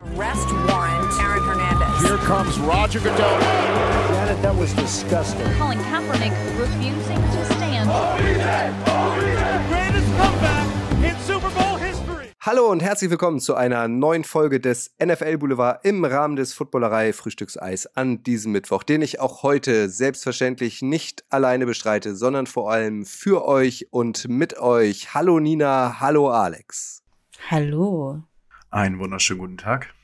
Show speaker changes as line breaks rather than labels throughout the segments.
Arrest warrant, Aaron Hernandez.
Here comes Roger Goodell.
Janet, that was disgusting.
Colin Kaepernick refusing to stand.
Greatest comeback in Super Bowl history.
Hallo und herzlich willkommen zu einer neuen Folge des NFL Boulevard im Rahmen des Footballerei Frühstückseis an diesem Mittwoch, den ich auch heute selbstverständlich nicht alleine bestreite, sondern vor allem für euch und mit euch. Hallo Nina, hallo Alex.
Hallo.
Einen wunderschönen guten Tag.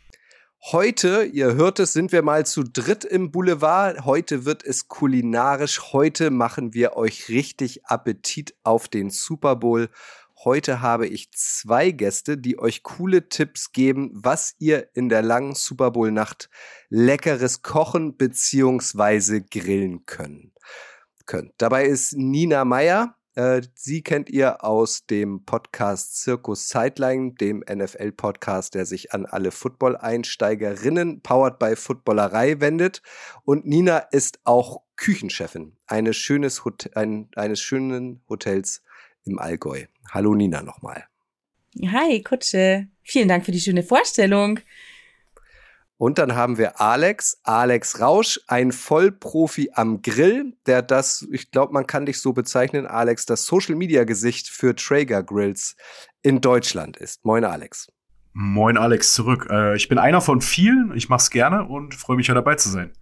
Heute, ihr hört es, sind wir mal zu dritt im Boulevard. Heute wird es kulinarisch. Heute machen wir euch richtig Appetit auf den Super Bowl. Heute habe ich zwei Gäste, die euch coole Tipps geben, was ihr in der langen Super Bowl Nacht leckeres kochen beziehungsweise grillen können. könnt. Dabei ist Nina Meyer. Äh, sie kennt ihr aus dem Podcast Circus Sideline, dem NFL-Podcast, der sich an alle Football-Einsteigerinnen, powered by Footballerei, wendet. Und Nina ist auch Küchenchefin eines, schönes Hot ein, eines schönen Hotels im Allgäu. Hallo Nina nochmal.
Hi, Kutsche. Vielen Dank für die schöne Vorstellung.
Und dann haben wir Alex, Alex Rausch, ein Vollprofi am Grill, der das, ich glaube, man kann dich so bezeichnen, Alex, das Social Media Gesicht für Traeger Grills in Deutschland ist. Moin, Alex.
Moin, Alex, zurück. Äh, ich bin einer von vielen. Ich mach's gerne und freue mich, ja dabei zu sein.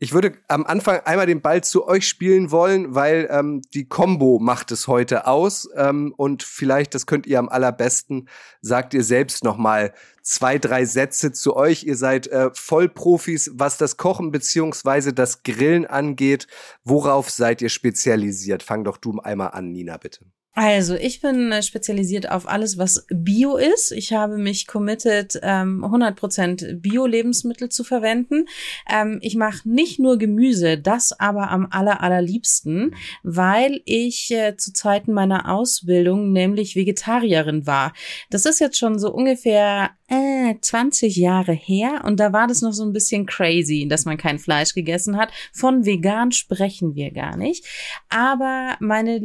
Ich würde am Anfang einmal den Ball zu euch spielen wollen, weil ähm, die Combo macht es heute aus. Ähm, und vielleicht, das könnt ihr am allerbesten, sagt ihr selbst noch mal zwei, drei Sätze zu euch. Ihr seid äh, Vollprofis, was das Kochen beziehungsweise das Grillen angeht. Worauf seid ihr spezialisiert? Fang doch du einmal an, Nina, bitte.
Also, ich bin äh, spezialisiert auf alles, was Bio ist. Ich habe mich committed, ähm, 100% Bio-Lebensmittel zu verwenden. Ähm, ich mache nicht nur Gemüse, das aber am aller, allerliebsten, weil ich äh, zu Zeiten meiner Ausbildung nämlich Vegetarierin war. Das ist jetzt schon so ungefähr äh, 20 Jahre her und da war das noch so ein bisschen crazy, dass man kein Fleisch gegessen hat. Von vegan sprechen wir gar nicht. Aber meine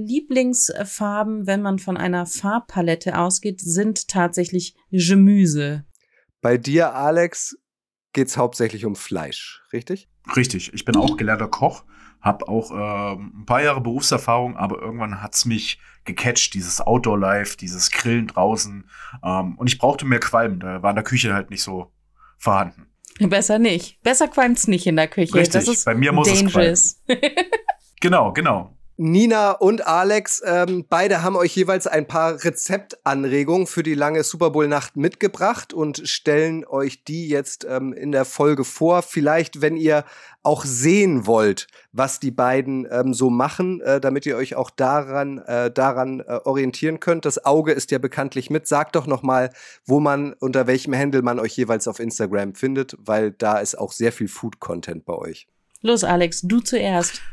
Lieblingsfarben, wenn man von einer Farbpalette ausgeht, sind tatsächlich Gemüse.
Bei dir, Alex, geht's hauptsächlich um Fleisch, richtig?
Richtig. Ich bin auch gelernter Koch, habe auch äh, ein paar Jahre Berufserfahrung, aber irgendwann hat's mich gecatcht, dieses Outdoor-Life, dieses Grillen draußen. Ähm, und ich brauchte mehr Qualm. Da war in der Küche halt nicht so vorhanden.
Besser nicht. Besser qualmt's nicht in der Küche.
Richtig.
Das ist
Bei mir muss
dangerous.
es qualmen. Genau, genau.
Nina und Alex, ähm, beide haben euch jeweils ein paar Rezeptanregungen für die lange Super Bowl-Nacht mitgebracht und stellen euch die jetzt ähm, in der Folge vor. Vielleicht, wenn ihr auch sehen wollt, was die beiden ähm, so machen, äh, damit ihr euch auch daran, äh, daran äh, orientieren könnt. Das Auge ist ja bekanntlich mit. Sagt doch noch mal, wo man, unter welchem Handle man euch jeweils auf Instagram findet, weil da ist auch sehr viel Food-Content bei euch.
Los, Alex, du zuerst.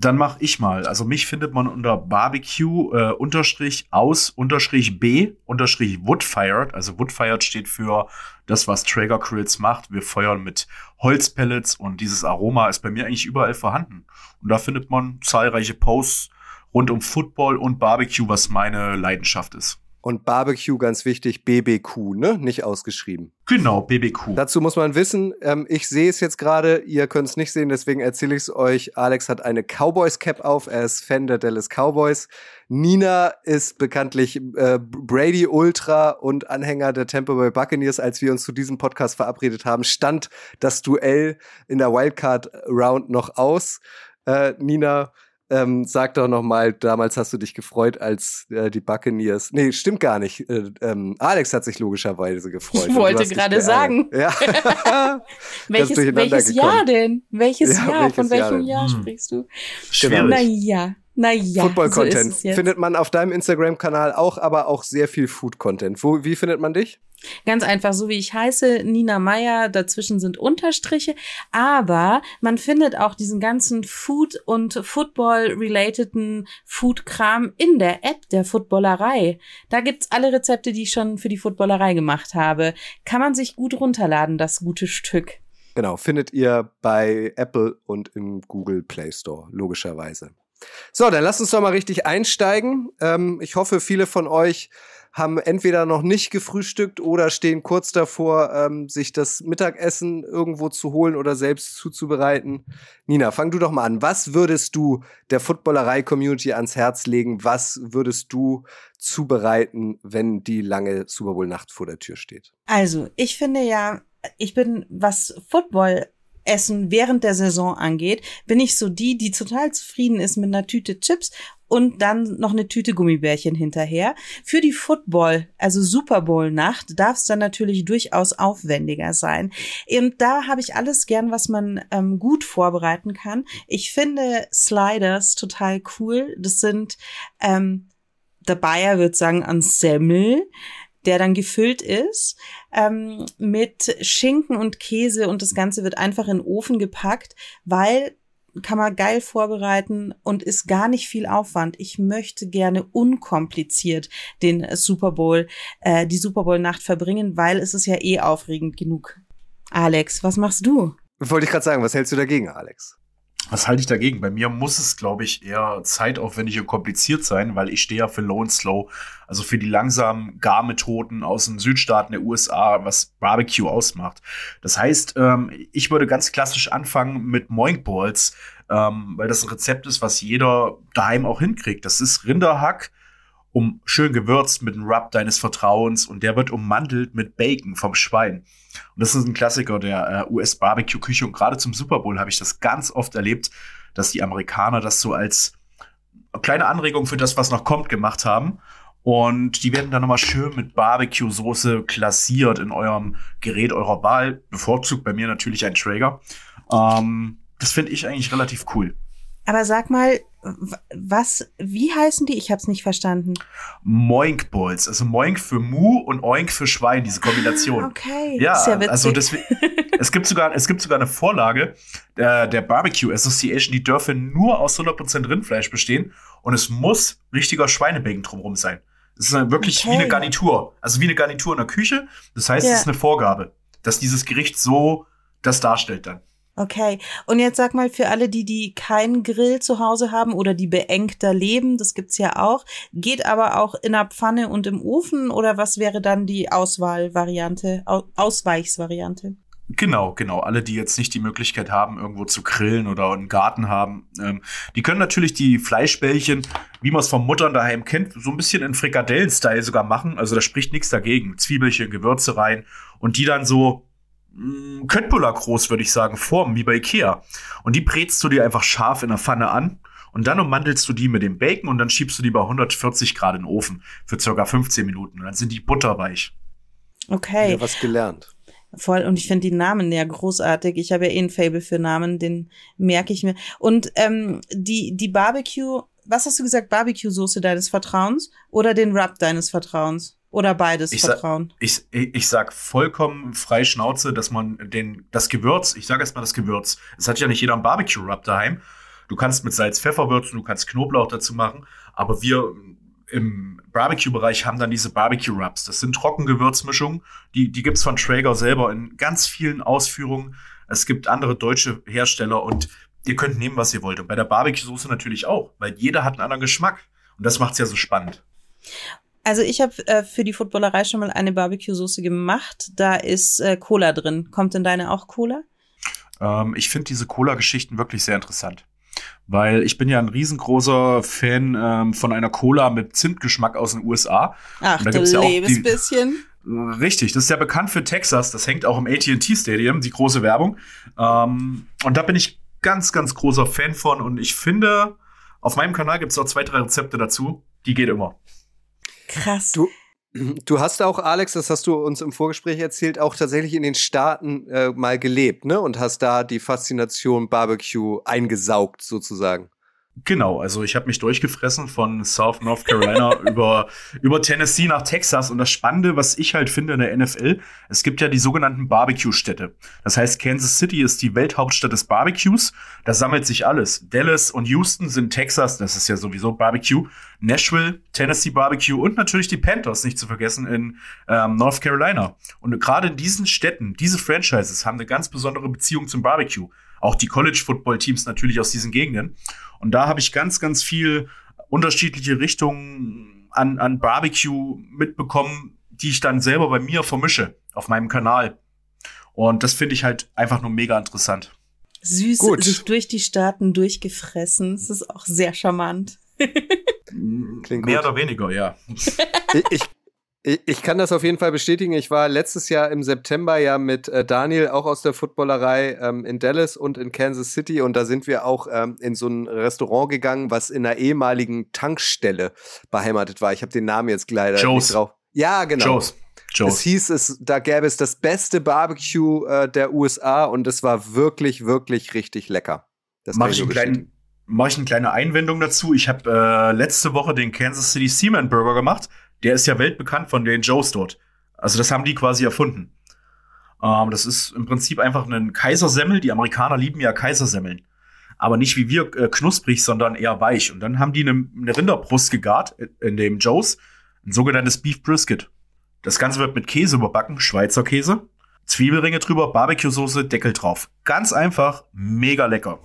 Dann mach ich mal. Also mich findet man unter Barbecue äh, unterstrich aus unterstrich B unterstrich Woodfired. Also Woodfired steht für das, was Traeger Grills macht. Wir feuern mit Holzpellets und dieses Aroma ist bei mir eigentlich überall vorhanden. Und da findet man zahlreiche Posts rund um Football und Barbecue, was meine Leidenschaft ist.
Und Barbecue, ganz wichtig, BBQ, ne? Nicht ausgeschrieben.
Genau, BBQ.
Dazu muss man wissen, ähm, ich sehe es jetzt gerade, ihr könnt es nicht sehen, deswegen erzähle ich es euch. Alex hat eine Cowboys-Cap auf, er ist Fan der Dallas Cowboys. Nina ist bekanntlich äh, Brady Ultra und Anhänger der Tampa Bay Buccaneers. Als wir uns zu diesem Podcast verabredet haben, stand das Duell in der Wildcard Round noch aus. Äh, Nina, ähm, sag doch noch mal, damals hast du dich gefreut, als äh, die Buccaneers. Nee, stimmt gar nicht. Äh, ähm, Alex hat sich logischerweise gefreut.
Ich wollte gerade sagen.
Ja.
Welches, welches. Jahr denn? Welches
Ja,
Jahr?
welches
Von
Jahr
welchem
denn?
Jahr
Hm.
sprichst du?
Schwierig.
Naja, naja.
Football-Content
So
findet man auf deinem Instagram-Kanal auch, aber auch sehr viel Food-Content. Wo, wie findet man dich?
Ganz einfach, so wie ich heiße, Nina Meyer, dazwischen sind Unterstriche, aber man findet auch diesen ganzen Food- und Football-relateden Food-Kram in der App der Footballerei. Da gibt's alle Rezepte, die ich schon für die Footballerei gemacht habe. Kann man sich gut runterladen, das gute Stück.
Genau, findet ihr bei Apple und im Google Play Store, logischerweise. So, dann lasst uns doch mal richtig einsteigen. Ähm, ich hoffe, viele von euch haben entweder noch nicht gefrühstückt oder stehen kurz davor, ähm, sich das Mittagessen irgendwo zu holen oder selbst zuzubereiten. Nina, fang du doch mal an. Was würdest du der Footballerei-Community ans Herz legen? Was würdest du zubereiten, wenn die lange Super Bowl-Nacht vor der Tür steht?
Also, ich finde ja, ich bin, was Football Essen während der Saison angeht, bin ich so die, die total zufrieden ist mit einer Tüte Chips und dann noch eine Tüte Gummibärchen hinterher. Für die Football, also Super Bowl Nacht, darf es dann natürlich durchaus aufwendiger sein. Und da habe ich alles gern, was man ähm, gut vorbereiten kann. Ich finde Sliders total cool. Das sind ähm, der Bayer wird sagen an Semmel der dann gefüllt ist ähm, mit Schinken und Käse und das Ganze wird einfach in den Ofen gepackt, weil kann man geil vorbereiten und ist gar nicht viel Aufwand. Ich möchte gerne unkompliziert den Super Bowl, äh, die Super Bowl Nacht verbringen, weil es ist ja eh aufregend genug. Alex, was machst du?
Wollte ich gerade sagen, was hältst du dagegen, Alex?
Was halte ich dagegen? Bei mir muss es, glaube ich, eher zeitaufwendig und kompliziert sein, weil ich stehe ja für Low and Slow, also für die langsamen Garmethoden aus den Südstaaten der USA, was Barbecue ausmacht. Das heißt, ähm, ich würde ganz klassisch anfangen mit Moink Balls, ähm, weil das ein Rezept ist, was jeder daheim auch hinkriegt. Das ist Rinderhack, um schön gewürzt mit einem Rub deines Vertrauens und der wird ummantelt mit Bacon vom Schwein. Und das ist ein Klassiker der äh, US-Barbecue-Küche. Und gerade zum Super Bowl habe ich das ganz oft erlebt, dass die Amerikaner das so als kleine Anregung für das, was noch kommt, gemacht haben. Und die werden dann nochmal schön mit Barbecue-Soße klassiert in eurem Gerät eurer Wahl. Bevorzugt bei mir natürlich ein Traeger. Ähm, das finde ich eigentlich relativ cool.
Aber sag mal, was, wie heißen die? Ich habe es nicht verstanden.
Moink Balls, also Moink für Mu und Oink für Schwein, diese Kombination.
Okay,
ja,
Sehr witzig.
also das, es gibt sogar, es gibt sogar eine Vorlage der, der Barbecue Association, die dürfe nur aus 100% Rindfleisch bestehen und es muss richtiger Schweinebacon drumherum sein. Das ist dann wirklich
Okay.
wie eine Garnitur, also wie eine Garnitur in der Küche. Das heißt,
Ja.
es ist eine Vorgabe, dass dieses Gericht so das darstellt dann.
Okay. Und jetzt sag mal für alle, die, die keinen Grill zu Hause haben oder die beengter leben, das gibt's ja auch, geht aber auch in der Pfanne und im Ofen oder was wäre dann die Auswahlvariante, Au Ausweichsvariante?
Genau, genau. Alle, die jetzt nicht die Möglichkeit haben, irgendwo zu grillen oder einen Garten haben, ähm, die können natürlich die Fleischbällchen, wie man es von Muttern daheim kennt, so ein bisschen in Frikadellen-Style sogar machen. Also da spricht nichts dagegen. Zwiebelchen, Gewürze rein und die dann so Köttbullar groß, würde ich sagen, formen, wie bei Ikea. Und die brätst du dir einfach scharf in der Pfanne an. Und dann ummantelst du die mit dem Bacon und dann schiebst du die bei 140 Grad in den Ofen für circa 15 Minuten. Und dann sind die butterweich.
Okay.
Ja, was gelernt.
Voll, und ich finde die Namen ja großartig. Ich habe ja eh ein Fable für Namen, den merke ich mir. Und ähm, die, die Barbecue, was hast du gesagt, Barbecue-Soße deines Vertrauens oder den Rub deines Vertrauens? Oder beides
Ich sa-
Vertrauen?
Ich, ich, ich sag vollkommen frei Schnauze, dass man den, das Gewürz, ich sage erstmal das Gewürz, es hat ja nicht jeder einen Barbecue-Rub daheim. Du kannst mit Salz, Pfeffer würzen, du kannst Knoblauch dazu machen, aber wir im Barbecue-Bereich haben dann diese Barbecue-Rubs. Das sind Trockengewürzmischungen, die, die gibt's von Traeger selber in ganz vielen Ausführungen. Es gibt andere deutsche Hersteller und ihr könnt nehmen, was ihr wollt. Und bei der Barbecue-Soße natürlich auch, weil jeder hat einen anderen Geschmack. Und das macht's ja so spannend.
Also ich habe äh, für die Footballerei schon mal eine Barbecue-Soße gemacht. Da ist äh, Cola drin. Kommt in deine auch Cola?
Ähm, ich finde diese Cola-Geschichten wirklich sehr interessant. Weil ich bin ja ein riesengroßer Fan ähm, von einer Cola mit Zimtgeschmack aus den USA.
Ach,
da
du
gibt's ja auch
lebes
die-
bisschen.
Richtig, das ist ja bekannt für Texas. Das hängt auch im AT&T Stadium, die große Werbung. Ähm, und da bin ich ganz, ganz großer Fan von. Und ich finde, auf meinem Kanal gibt es auch zwei, drei Rezepte dazu. Die geht immer.
Krass.
Du, du hast auch, Alex, das hast du uns im Vorgespräch erzählt, auch tatsächlich in den Staaten äh, mal gelebt, ne? Und hast da die Faszination Barbecue eingesaugt, sozusagen.
Genau, also ich habe mich durchgefressen von South North Carolina über, über Tennessee nach Texas. Und das Spannende, was ich halt finde in der NFL, es gibt ja die sogenannten Barbecue-Städte. Das heißt, Kansas City ist die Welthauptstadt des Barbecues. Da sammelt sich alles. Dallas und Houston sind Texas, das ist ja sowieso Barbecue. Nashville, Tennessee Barbecue und natürlich die Panthers, nicht zu vergessen, in ähm, North Carolina. Und gerade in diesen Städten, diese Franchises haben eine ganz besondere Beziehung zum Barbecue. Auch die College-Football-Teams natürlich aus diesen Gegenden. Und da habe ich ganz, ganz viel unterschiedliche Richtungen an, an Barbecue mitbekommen, die ich dann selber bei mir vermische auf meinem Kanal. Und das finde ich halt einfach nur mega interessant.
Süß,
Gut.
sich durch die Staaten durchgefressen. Das ist auch sehr charmant.
Klingt
Mehr
gut.
oder weniger, ja.
ich, ich, kann das auf jeden Fall bestätigen. Ich war letztes Jahr im September ja mit äh, Daniel, auch aus der Footballerei, ähm, in Dallas und in Kansas City. Und da sind wir auch ähm, in so ein Restaurant gegangen, was in einer ehemaligen Tankstelle beheimatet war. Ich habe den Namen jetzt leider
Joe's.
nicht drauf. Ja, genau.
Joe's.
Es
Joe's.
hieß es, da gäbe es das beste Barbecue äh, der USA und es war wirklich, wirklich richtig lecker. Das
Mach ich, einen kleinen,
bestätigen.
mach ich eine kleine Einwendung dazu. Ich habe äh, letzte Woche den Kansas City Seaman Burger gemacht. Der ist ja weltbekannt von den Joes dort. Also das haben die quasi erfunden. Ähm, das ist im Prinzip einfach ein Kaisersemmel. Die Amerikaner lieben ja Kaisersemmeln. Aber nicht wie wir äh, knusprig, sondern eher weich. Und dann haben die eine, eine Rinderbrust gegart in dem Joes. Ein sogenanntes Beef Brisket. Das Ganze wird mit Käse überbacken, Schweizer Käse. Zwiebelringe drüber, Barbecue-Soße, Deckel drauf. Ganz einfach, mega lecker.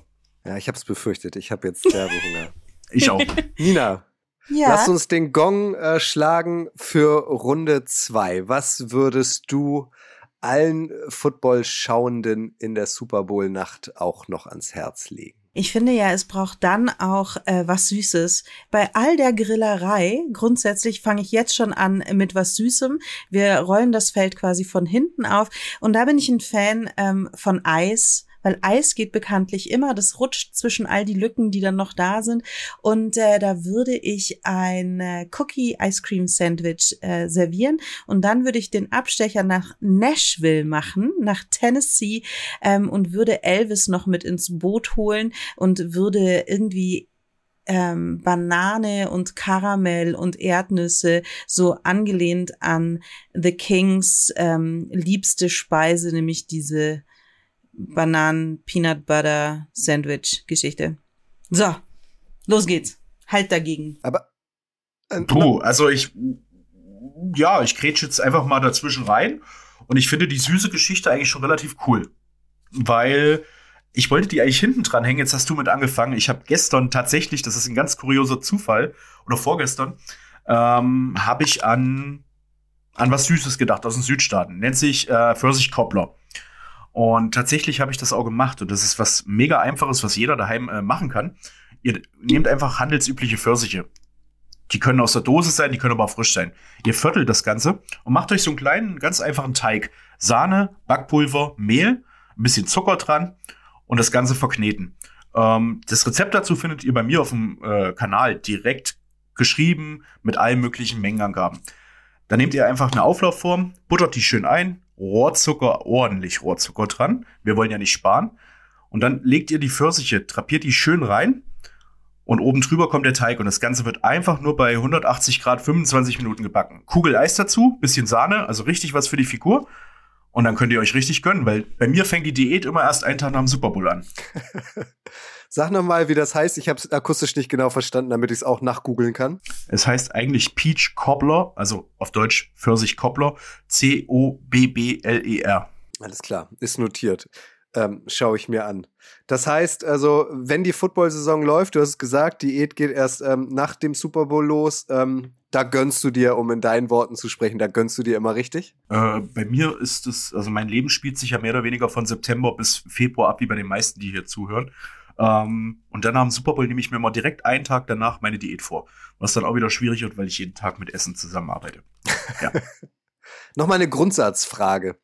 Ja, ich habe es befürchtet. Ich habe jetzt Werbehunger.
Ich auch.
Nina,
Ja.
Lass uns den Gong äh, schlagen für Runde zwei. Was würdest du allen Football-Schauenden in der Super Bowl-Nacht auch noch ans Herz legen?
Ich finde ja, es braucht dann auch äh, was Süßes. Bei all der Grillerei, grundsätzlich fange ich jetzt schon an mit was Süßem. Wir rollen das Feld quasi von hinten auf. Und da bin ich ein Fan ähm, von Eis, weil Eis geht bekanntlich immer. Das rutscht zwischen all die Lücken, die dann noch da sind. Und äh, da würde ich ein äh, Cookie Ice Cream Sandwich äh, servieren. Und dann würde ich den Abstecher nach Nashville machen, nach Tennessee, ähm, und würde Elvis noch mit ins Boot holen und würde irgendwie ähm, Banane und Karamell und Erdnüsse so angelehnt an The Kings ähm, liebste Speise, nämlich diese Bananen Peanut Butter Sandwich Geschichte. So, los geht's. Halt dagegen.
Aber äh,
Puh, also ich, ja, ich grätsch jetzt einfach mal dazwischen rein und ich finde die süße Geschichte eigentlich schon relativ cool. Weil ich wollte die eigentlich hinten dran hängen, jetzt hast du mit angefangen. Ich habe gestern tatsächlich, das ist ein ganz kurioser Zufall, oder vorgestern, ähm, habe ich an, an was Süßes gedacht aus den Südstaaten. Nennt sich äh, Pfirsich-Koppler. Und tatsächlich habe ich das auch gemacht. Und das ist was mega einfaches, was jeder daheim äh, machen kann. Ihr nehmt einfach handelsübliche Pfirsiche. Die können aus der Dose sein, die können aber auch frisch sein. Ihr viertelt das Ganze und macht euch so einen kleinen, ganz einfachen Teig. Sahne, Backpulver, Mehl, ein bisschen Zucker dran und das Ganze verkneten. Ähm, das Rezept dazu findet ihr bei mir auf dem äh, Kanal direkt geschrieben mit allen möglichen Mengenangaben. Dann nehmt ihr einfach eine Auflaufform, buttert die schön ein, Rohrzucker, ordentlich Rohrzucker dran. Wir wollen ja nicht sparen. Und dann legt ihr die Pfirsiche, drapiert die schön rein und oben drüber kommt der Teig und das Ganze wird einfach nur bei 180 Grad 25 Minuten gebacken. Kugel Eis dazu, bisschen Sahne, also richtig was für die Figur. Und dann könnt ihr euch richtig gönnen, weil bei mir fängt die Diät immer erst einen Tag nach dem Super Bowl an.
sag noch mal, wie das heißt. Ich habe es akustisch nicht genau verstanden, damit ich es auch nachgoogeln kann.
Es heißt eigentlich Peach Cobbler, also auf Deutsch Pfirsich Cobbler, C-O-B-B-L-E-R.
Alles klar, ist notiert. Ähm, Schaue ich mir an. Das heißt also, wenn die Football-Saison läuft, du hast es gesagt, Diät geht erst ähm, nach dem Super Bowl los. Ähm, da gönnst du dir, um in deinen Worten zu sprechen, da gönnst du dir immer richtig?
Äh, bei mir ist es, also mein Leben spielt sich ja mehr oder weniger von September bis Februar ab, wie bei den meisten, die hier zuhören. Ähm, und dann am Super Bowl nehme ich mir mal direkt einen Tag danach meine Diät vor. Was dann auch wieder schwierig wird, weil ich jeden Tag mit Essen zusammenarbeite. Ja.
Nochmal eine Grundsatzfrage.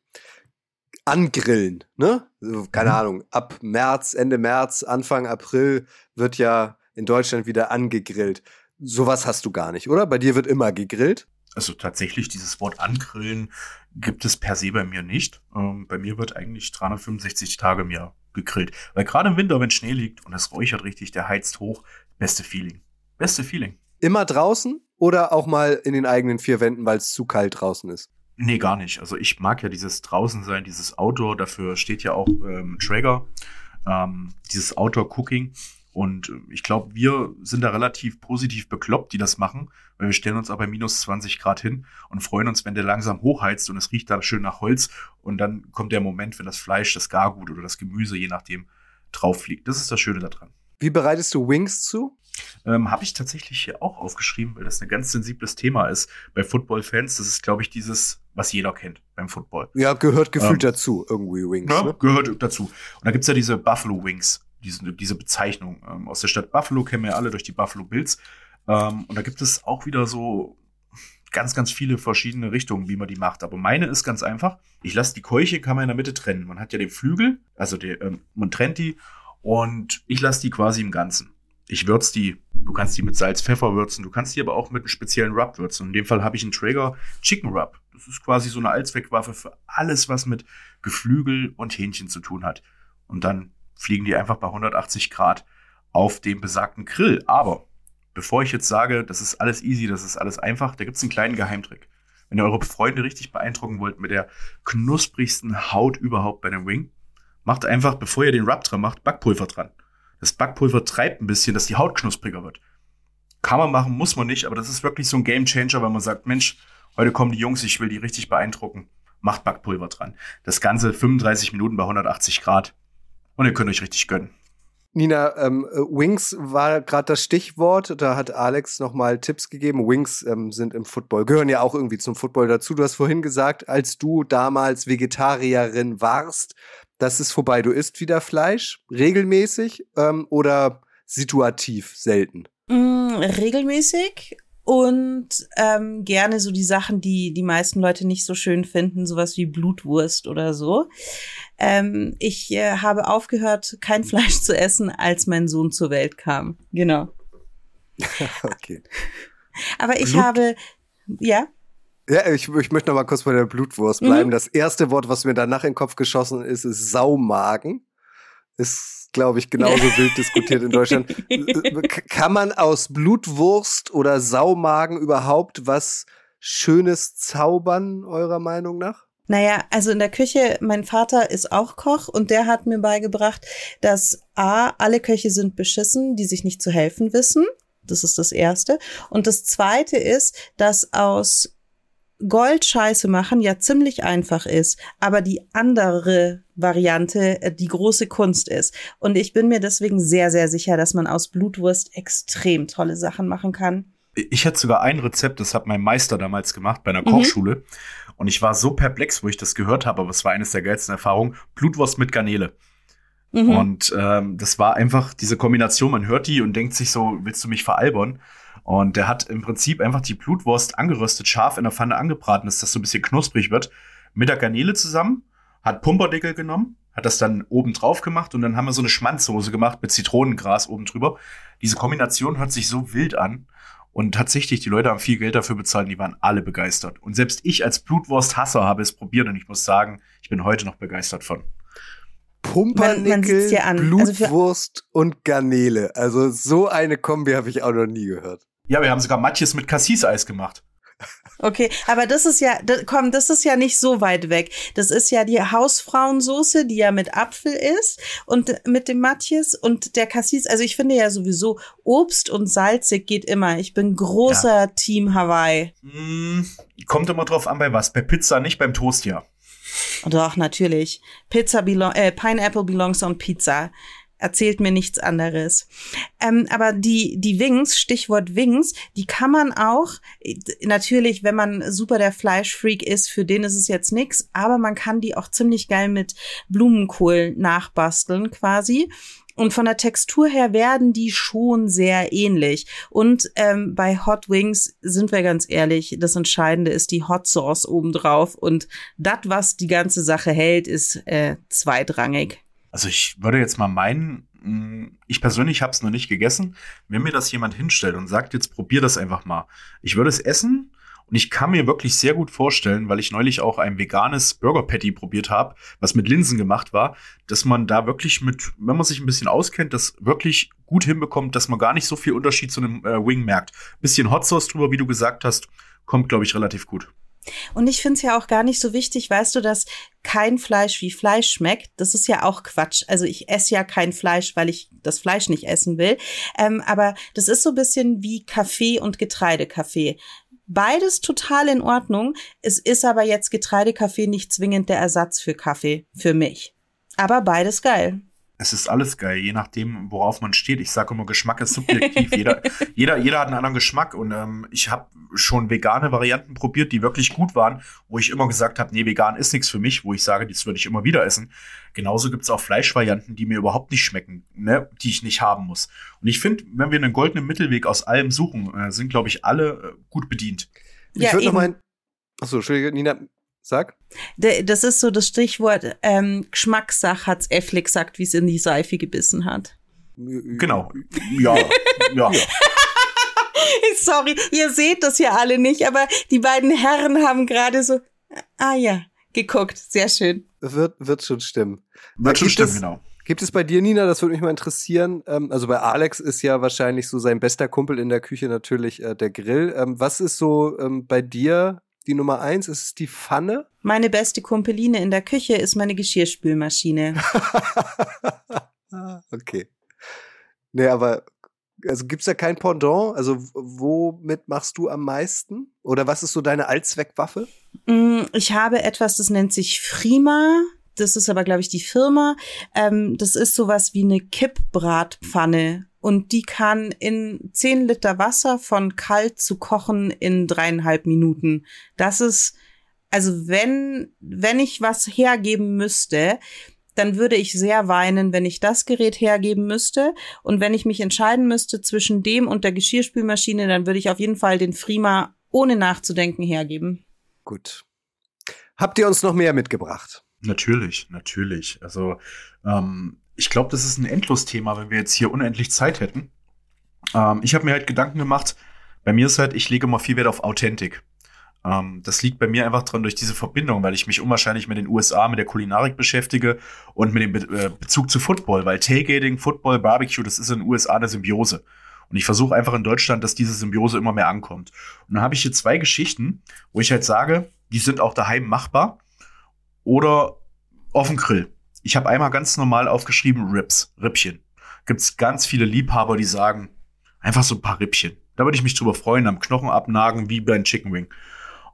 Angrillen, ne? Also, keine
Mhm.
Ahnung, ab März, Ende März, Anfang April wird ja in Deutschland wieder angegrillt. Sowas hast du gar nicht, oder? Bei dir wird immer gegrillt.
Also tatsächlich, dieses Wort angrillen gibt es per se bei mir nicht. Ähm, bei mir wird eigentlich 365 Tage im Jahr gegrillt. Weil gerade im Winter, wenn Schnee liegt und es räuchert richtig, der heizt hoch, beste Feeling. Beste Feeling.
Immer draußen oder auch mal in den eigenen vier Wänden, weil es zu kalt draußen ist?
Nee, gar nicht. Also ich mag ja dieses draußen sein, dieses Outdoor, dafür steht ja auch ähm, Traeger, ähm, dieses Outdoor-Cooking. Und äh, ich glaube, wir sind da relativ positiv bekloppt, die das machen, weil wir stellen uns aber bei minus 20 Grad hin und freuen uns, wenn der langsam hochheizt und es riecht da schön nach Holz. Und dann kommt der Moment, wenn das Fleisch, das Gargut oder das Gemüse, je nachdem, drauf fliegt. Das ist das Schöne daran.
Wie bereitest du Wings zu?
Ähm, Habe ich tatsächlich hier auch aufgeschrieben, weil das ein ganz sensibles Thema ist bei Football-Fans. Das ist, glaube ich, dieses, was jeder kennt beim Football.
Ja, gehört gefühlt
Ähm,
dazu, irgendwie Wings.
Ja,
Ne?
gehört dazu. Und da gibt's ja diese Buffalo Wings, diese, diese Bezeichnung. Ähm, aus der Stadt Buffalo kennen wir alle durch die Buffalo Bills. Ähm, und da gibt es auch wieder so ganz, ganz viele verschiedene Richtungen, wie man die macht. Aber meine ist ganz einfach. Ich lasse die Keuche, kann man in der Mitte trennen. Man hat ja den Flügel, also die, ähm, man trennt die und ich lasse die quasi im Ganzen. Ich würze die, du kannst die mit Salz, Pfeffer würzen, du kannst die aber auch mit einem speziellen Rub würzen. In dem Fall habe ich einen Traeger Chicken Rub. Das ist quasi so eine Allzweckwaffe für alles, was mit Geflügel und Hähnchen zu tun hat. Und dann fliegen die einfach bei 180 Grad auf dem besagten Grill. Aber bevor ich jetzt sage, das ist alles easy, das ist alles einfach, da gibt's einen kleinen Geheimtrick. Wenn ihr eure Freunde richtig beeindrucken wollt mit der knusprigsten Haut überhaupt bei einem Wing, macht einfach, bevor ihr den Rub dran macht, Backpulver dran. Das Backpulver treibt ein bisschen, dass die Haut knuspriger wird. Kann man machen, muss man nicht, aber das ist wirklich so ein Game Changer, weil man sagt, Mensch, heute kommen die Jungs, ich will die richtig beeindrucken. Macht Backpulver dran. Das Ganze 35 Minuten bei 180 Grad. Und ihr könnt euch richtig gönnen.
Nina, ähm, äh, Wings war gerade das Stichwort. Da hat Alex nochmal Tipps gegeben. Wings ähm, sind im Football, gehören ja auch irgendwie zum Football dazu. Du hast vorhin gesagt, als du damals Vegetarierin warst, das ist vorbei. Du isst wieder Fleisch, regelmäßig ähm, oder situativ, selten.
Mm, regelmäßig und ähm, gerne so die Sachen, die die meisten Leute nicht so schön finden, sowas wie Blutwurst oder so. Ähm, ich äh, habe aufgehört, kein Fleisch zu essen, als mein Sohn zur Welt kam. Genau.
Okay.
Aber ich
Blut-
habe, ja,
Ja, ich, ich möchte noch mal kurz bei der Blutwurst
Mhm.
bleiben. Das erste Wort, was mir danach in den Kopf geschossen ist, ist Saumagen. Ist, glaube ich, genauso wild diskutiert in Deutschland. K- Kann man aus Blutwurst oder Saumagen überhaupt was Schönes zaubern, eurer Meinung nach?
Naja, also in der Küche, mein Vater ist auch Koch und der hat mir beigebracht, dass A, alle Köche sind beschissen, die sich nicht zu helfen wissen. Das ist das Erste. Und das Zweite ist, dass aus Gold Scheiße machen ja ziemlich einfach ist, aber die andere Variante äh, die große Kunst ist. Und ich bin mir deswegen sehr, sehr sicher, dass man aus Blutwurst extrem tolle Sachen machen kann.
Ich hatte sogar ein Rezept, das hat mein Meister damals gemacht bei einer
Mhm.
Kochschule. Und ich war so perplex, wo ich das gehört habe, aber es war eines der geilsten Erfahrungen. Blutwurst mit Garnele.
Mhm.
Und ähm, das war einfach diese Kombination, man hört die und denkt sich so, willst du mich veralbern? Und der hat im Prinzip einfach die Blutwurst angeröstet, scharf in der Pfanne angebraten, dass das so ein bisschen knusprig wird, mit der Garnele zusammen, hat Pumperdeckel genommen, hat das dann oben drauf gemacht und dann haben wir so eine Schmanzsoße gemacht mit Zitronengras oben drüber. Diese Kombination hört sich so wild an. Und tatsächlich, die Leute haben viel Geld dafür bezahlt, die waren alle begeistert. Und selbst ich als Blutwursthasser habe es probiert und ich muss sagen, ich bin heute noch begeistert von.
Pumpernickel,
Man- man sieht's dir an. Also
Blutwurst und Garnele. Also so eine Kombi habe ich auch noch nie gehört.
Ja, wir haben sogar Matjes mit Cassis-Eis gemacht.
Okay, aber das ist ja, da, komm, das ist ja nicht so weit weg. Das ist ja die Hausfrauensoße, die ja mit Apfel ist und mit dem Matjes und der Cassis. Also ich finde ja sowieso Obst und salzig geht immer. Ich bin großer Team Hawaii.
Mm, kommt immer drauf an, bei was. Bei Pizza nicht, beim Toast ja.
Doch, natürlich. Pizza belong, äh, Pineapple belongs on Pizza. Erzählt mir nichts anderes. Ähm, aber die, die Wings, Stichwort Wings, die kann man auch, natürlich, wenn man super der Fleischfreak ist, für den ist es jetzt nix, aber man kann die auch ziemlich geil mit Blumenkohl nachbasteln quasi. Und von der Textur her werden die schon sehr ähnlich. Und ähm, bei Hot Wings sind wir ganz ehrlich, das Entscheidende ist die Hot Sauce obendrauf. Und das, was die ganze Sache hält, ist äh, zweitrangig.
Also ich würde jetzt mal meinen, mh, ich persönlich habe es noch nicht gegessen. Wenn mir das jemand hinstellt und sagt, jetzt probier das einfach mal. Ich würde es essen und ich kann mir wirklich sehr gut vorstellen, weil ich neulich auch ein veganes Burger Patty probiert habe, was mit Linsen gemacht war, dass man da wirklich mit, wenn man sich ein bisschen auskennt, das wirklich gut hinbekommt, dass man gar nicht so viel Unterschied zu einem äh, Wing merkt. Bisschen Hot Sauce drüber, wie du gesagt hast, kommt, glaube ich, relativ gut.
Und ich finde es ja auch gar nicht so wichtig, weißt du, dass kein Fleisch wie Fleisch schmeckt. Das ist ja auch Quatsch. Also ich esse ja kein Fleisch, weil ich das Fleisch nicht essen will. Ähm, aber das ist so ein bisschen wie Kaffee und Getreidekaffee. Beides total in Ordnung. Es ist aber jetzt Getreidekaffee nicht zwingend der Ersatz für Kaffee, für mich. Aber beides geil.
Es ist alles geil, je nachdem, worauf man steht. Ich sage immer, Geschmack ist subjektiv. jeder, jeder, jeder hat einen anderen Geschmack. Und ähm, ich habe schon vegane Varianten probiert, die wirklich gut waren, wo ich immer gesagt habe, nee, vegan ist nichts für mich, wo ich sage, das würde ich immer wieder essen. Genauso gibt es auch Fleischvarianten, die mir überhaupt nicht schmecken, ne, die ich nicht haben muss. Und ich finde, wenn wir einen goldenen Mittelweg aus allem suchen, äh, sind, glaube ich, alle äh, gut bedient.
Ich
Ja,
würde noch
eben.
mal. Achso, Entschuldige, Nina, sag.
Das ist so das Stichwort ähm, Geschmackssache, hat's Effle gesagt, wie es in die Seife gebissen hat.
Genau. Ja, ja.
Sorry, ihr seht das ja alle nicht, aber die beiden Herren haben gerade so, ah ja, geguckt. Sehr schön.
Wird, wird schon stimmen.
Wird schon
Gibt
stimmen, genau.
Gibt es bei dir, Nina, das würde mich mal interessieren. Ähm, also bei Alex ist ja wahrscheinlich so sein bester Kumpel in der Küche natürlich äh, der Grill. Ähm, was ist so ähm, bei dir die Nummer eins? Ist es die Pfanne?
Meine beste Kumpeline in der Küche ist meine Geschirrspülmaschine.
okay. Nee, aber also gibt's da kein Pendant? Also womit machst du am meisten? Oder was ist so deine Allzweckwaffe?
Mm, Ich habe etwas, das nennt sich Frima. Das ist aber, glaube ich, die Firma. Ähm, das ist sowas wie eine Kippbratpfanne. Und die kann in 10 Liter Wasser von kalt zu kochen in dreieinhalb Minuten. Das ist, also wenn, wenn ich was hergeben müsste, dann würde ich sehr weinen, wenn ich das Gerät hergeben müsste. Und wenn ich mich entscheiden müsste zwischen dem und der Geschirrspülmaschine, dann würde ich auf jeden Fall den Frima ohne nachzudenken hergeben.
Gut. Habt ihr uns noch mehr mitgebracht?
Natürlich, natürlich. Also ähm, ich glaube, das ist ein Endlos-Thema, wenn wir jetzt hier unendlich Zeit hätten. Ähm, ich habe mir halt Gedanken gemacht. Bei mir ist halt, ich lege immer viel Wert auf Authentik. Ähm, das liegt bei mir einfach dran durch diese Verbindung, weil ich mich unwahrscheinlich mit den USA, mit der Kulinarik beschäftige und mit dem Be äh, Bezug zu Football, weil Tailgating, Football, Barbecue, das ist in den USA eine Symbiose. Und ich versuche einfach in Deutschland, dass diese Symbiose immer mehr ankommt. Und dann habe ich hier zwei Geschichten, wo ich halt sage, die sind auch daheim machbar oder auf dem Grill. Ich habe einmal ganz normal aufgeschrieben Rips, Rippchen. Gibt's ganz viele Liebhaber, die sagen, einfach so ein paar Rippchen. Da würde ich mich drüber freuen, am Knochen abnagen, wie beim Chicken Wing.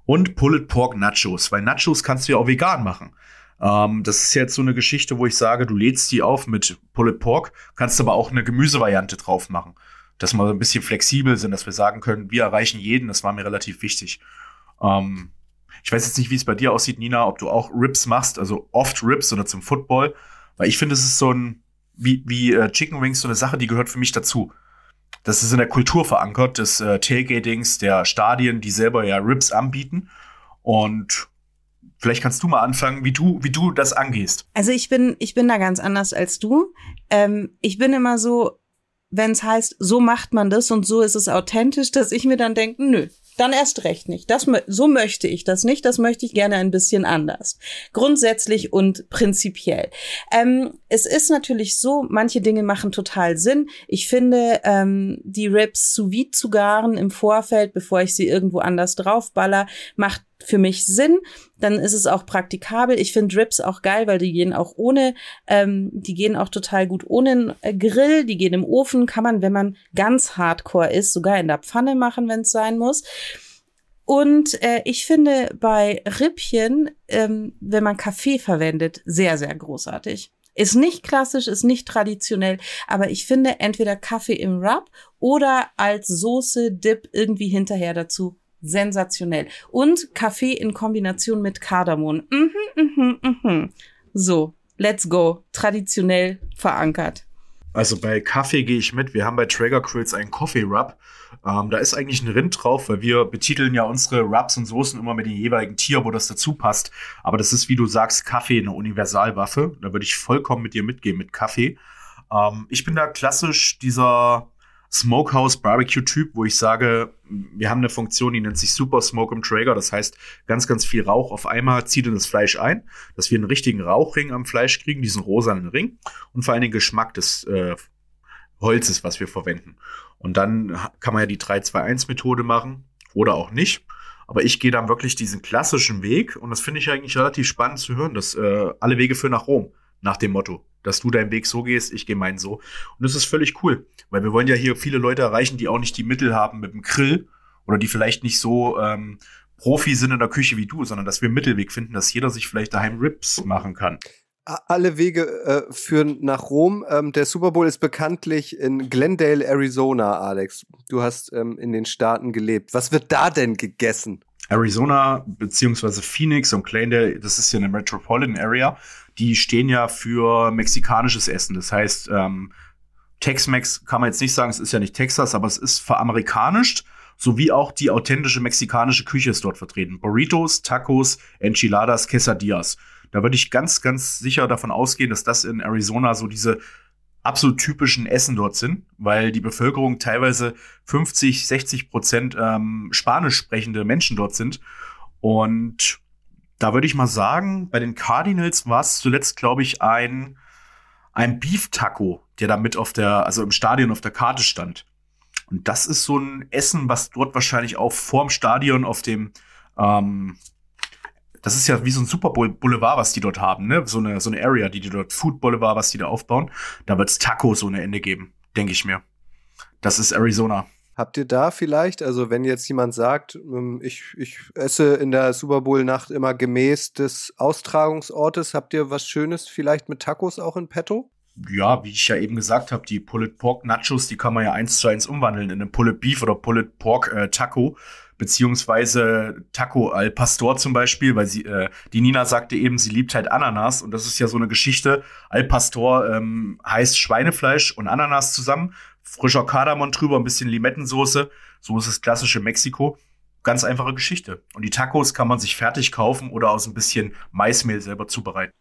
Und Pulled Pork Nachos, weil Nachos kannst du ja auch vegan machen. Ähm, das ist jetzt so eine Geschichte, wo ich sage, du lädst die auf mit Pulled Pork, kannst aber auch eine Gemüsevariante drauf machen. Dass wir so ein bisschen flexibel sind, dass wir sagen können, wir erreichen jeden, das war mir relativ wichtig. Ähm, ich weiß jetzt nicht, wie es bei dir aussieht, Nina, ob du auch Rips machst, also oft Rips oder zum Football, weil ich finde, es ist so ein, wie, wie äh, Chicken Wings, so eine Sache, die gehört für mich dazu. Das ist in der Kultur verankert, des äh, Tailgatings, der Stadien, die selber ja Rips anbieten. Und vielleicht kannst du mal anfangen, wie du, wie du das angehst.
Also ich bin, ich bin da ganz anders als du. Ähm, ich bin immer so, wenn es heißt, so macht man das und so ist es authentisch, dass ich mir dann denke, nö, dann erst recht nicht. Das, so möchte ich das nicht. Das möchte ich gerne ein bisschen anders. Grundsätzlich und prinzipiell. Ähm, es ist natürlich so, manche Dinge machen total Sinn. Ich finde, ähm, die Rips sous vide zu garen im Vorfeld, bevor ich sie irgendwo anders draufballer, macht für mich Sinn. Dann ist es auch praktikabel. Ich finde Rips auch geil, weil die gehen auch ohne, ähm, die gehen auch total gut ohne äh, Grill. Die gehen im Ofen, kann man, wenn man ganz hardcore ist, sogar in der Pfanne machen, wenn es sein muss. Und äh, ich finde bei Rippchen, ähm, wenn man Kaffee verwendet, sehr, sehr großartig. Ist nicht klassisch, ist nicht traditionell, aber ich finde entweder Kaffee im Rub oder als Soße, Dip irgendwie hinterher dazu sensationell. Und Kaffee in Kombination mit Kardamom. Mhm, mhm, mhm. So, let's go. Traditionell verankert.
Also bei Kaffee gehe ich mit. Wir haben bei Traeger Grills einen Coffee Rub. Ähm, da ist eigentlich ein Rind drauf, weil wir betiteln ja unsere Rubs und Soßen immer mit dem jeweiligen Tier, wo das dazu passt. Aber das ist, wie du sagst, Kaffee eine Universalwaffe. Da würde ich vollkommen mit dir mitgehen mit Kaffee. Ähm, ich bin da klassisch dieser Smokehouse Barbecue Typ, wo ich sage, wir haben eine Funktion, die nennt sich Super Smoke im Traeger. Das heißt, ganz, ganz viel Rauch auf einmal zieht in das Fleisch ein, dass wir einen richtigen Rauchring am Fleisch kriegen, diesen rosanen Ring und vor allen Dingen Geschmack des äh, Holzes, was wir verwenden. Und dann kann man ja die 3-2-1-Methode machen oder auch nicht. Aber ich gehe dann wirklich diesen klassischen Weg und das finde ich eigentlich relativ spannend zu hören, dass äh, alle Wege führen nach Rom, nach dem Motto, dass du deinen Weg so gehst, ich gehe meinen so. Und das ist völlig cool, weil wir wollen ja hier viele Leute erreichen, die auch nicht die Mittel haben mit dem Grill oder die vielleicht nicht so ähm, Profi sind in der Küche wie du, sondern dass wir einen Mittelweg finden, dass jeder sich vielleicht daheim Rips machen kann.
alle Wege äh, führen nach Rom. Ähm, der Super Bowl ist bekanntlich in Glendale, Arizona, Alex. Du hast ähm, in den Staaten gelebt. Was wird da denn gegessen?
Arizona beziehungsweise Phoenix und Glendale, das ist ja eine Metropolitan Area, die stehen ja für mexikanisches Essen. Das heißt, ähm, Tex-Mex kann man jetzt nicht sagen, es ist ja nicht Texas, aber es ist veramerikanischt, sowie auch die authentische mexikanische Küche ist dort vertreten. Burritos, Tacos, Enchiladas, Quesadillas. Da würde ich ganz, ganz sicher davon ausgehen, dass das in Arizona so diese absolut typischen Essen dort sind, weil die Bevölkerung teilweise 50, 60 Prozent ähm, spanisch sprechende Menschen dort sind. Und da würde ich mal sagen, bei den Cardinals war es zuletzt, glaube ich, ein, ein Beef Taco, der da mit auf der, also im Stadion auf der Karte stand. Und das ist so ein Essen, was dort wahrscheinlich auch vorm Stadion auf dem, ähm, das ist ja wie so ein Super Boulevard, was die dort haben, ne? So eine, so eine Area, die die dort, Food Boulevard, was die da aufbauen. Da wird's Tacos ohne Ende geben, denke ich mir. Das ist Arizona.
Habt ihr da vielleicht, also wenn jetzt jemand sagt, ähm, ich, ich esse in der Super Bowl-Nacht immer gemäß des Austragungsortes, habt ihr was Schönes vielleicht mit Tacos auch in petto?
Ja, wie ich ja eben gesagt habe, die Pulled Pork Nachos, die kann man ja eins zu eins umwandeln in einen Pulled Beef oder Pulled Pork äh, Taco beziehungsweise Taco al Pastor zum Beispiel, weil sie, äh, die Nina sagte eben, sie liebt halt Ananas und das ist ja so eine Geschichte. Al Pastor ähm, heißt Schweinefleisch und Ananas zusammen, frischer Kardamom drüber, ein bisschen Limettensoße, so ist das klassische Mexiko. Ganz einfache Geschichte. Und die Tacos kann man sich fertig kaufen oder aus ein bisschen Maismehl selber zubereiten.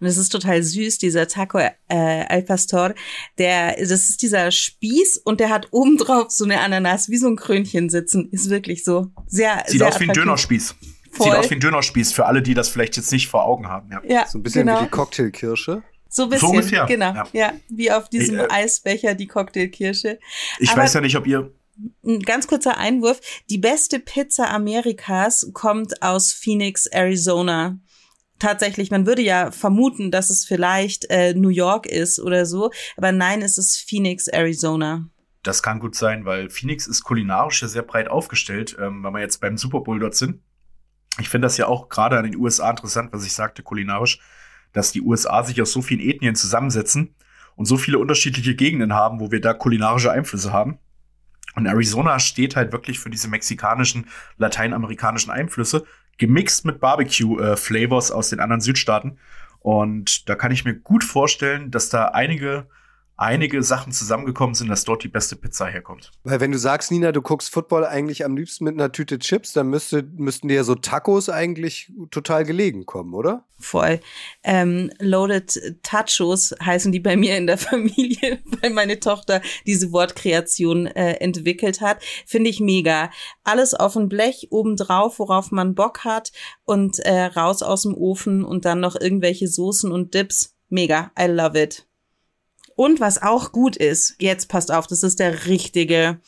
Und es ist total süß, dieser Taco äh, al Pastor. Der, das ist dieser Spieß und der hat oben drauf so eine Ananas wie so ein Krönchen sitzen. Ist wirklich so sehr,
Sieht
sehr
aus wie ein Dönerspieß. Voll. Sieht aus wie ein Dönerspieß für alle, die das vielleicht jetzt nicht vor Augen haben. Ja,
ja
so ein bisschen genau. wie die Cocktailkirsche.
So ein bisschen, so ungefähr. genau. Ja. ja. wie auf diesem ich, äh, Eisbecher die Cocktailkirsche.
Ich Aber weiß ja nicht, ob ihr
ein ganz kurzer Einwurf. Die beste Pizza Amerikas kommt aus Phoenix, Arizona tatsächlich, man würde ja vermuten, dass es vielleicht äh, New York ist oder so, aber nein, es ist Phoenix, Arizona.
Das kann gut sein, weil Phoenix ist kulinarisch ja sehr breit aufgestellt, ähm, wenn wir jetzt beim Super Bowl dort sind. Ich finde das ja auch gerade an den USA interessant, was ich sagte, kulinarisch, dass die USA sich aus so vielen Ethnien zusammensetzen und so viele unterschiedliche Gegenden haben, wo wir da kulinarische Einflüsse haben. Und Arizona steht halt wirklich für diese mexikanischen, lateinamerikanischen Einflüsse, gemixt mit Barbecue-Flavors äh, aus den anderen Südstaaten. Und da kann ich mir gut vorstellen, dass da einige einige Sachen zusammengekommen sind, dass dort die beste Pizza herkommt.
Weil wenn du sagst, Nina, du guckst Football eigentlich am liebsten mit einer Tüte Chips, dann müsste, müssten dir ja so Tacos eigentlich total gelegen kommen, oder?
Voll. Ähm, Loaded Tachos heißen die bei mir in der Familie, weil meine Tochter diese Wortkreation äh, entwickelt hat. Finde ich mega. Alles auf ein Blech obendrauf, worauf man Bock hat und äh, raus aus dem Ofen und dann noch irgendwelche Soßen und Dips. Mega. I love it. Und was auch gut ist, jetzt passt auf, das ist der richtige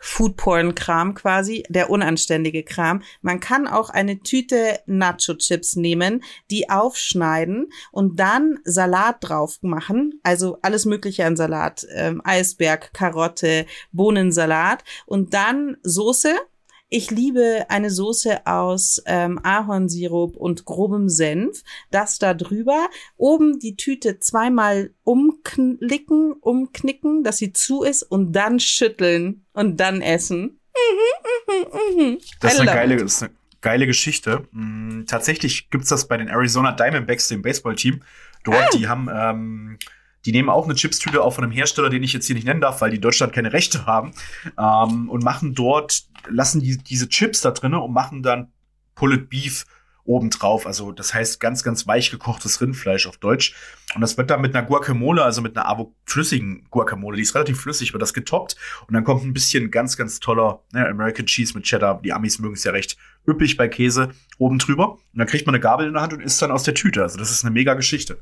Foodporn-Kram quasi, der unanständige Kram. Man kann auch eine Tüte Nacho-Chips nehmen, die aufschneiden und dann Salat drauf machen. Also alles Mögliche an Salat. Ähm, Eisberg, Karotte, Bohnensalat und dann Soße ich liebe eine Soße aus ähm, Ahornsirup und grobem Senf. Das da drüber. Oben die Tüte zweimal umknicken, umknicken, dass sie zu ist und dann schütteln und dann essen.
Das ist eine geile, ist eine geile Geschichte. Hm, tatsächlich gibt's das bei den Arizona Diamondbacks, dem Baseballteam. Dort, ah. die haben ähm, die nehmen auch eine Chipstüte auch von einem Hersteller, den ich jetzt hier nicht nennen darf, weil die in Deutschland keine Rechte haben, ähm, und machen dort, lassen die, diese Chips da drinnen und machen dann Pulled Beef obendrauf. Also das heißt ganz, ganz weich gekochtes Rindfleisch auf Deutsch. Und das wird dann mit einer Guacamole, also mit einer flüssigen Guacamole, die ist relativ flüssig, wird das getoppt. Und dann kommt ein bisschen ganz, ganz toller ne, American Cheese mit Cheddar. Die Amis mögen es ja recht üppig bei Käse oben drüber. Und dann kriegt man eine Gabel in der Hand und isst dann aus der Tüte. Also das ist eine mega Geschichte.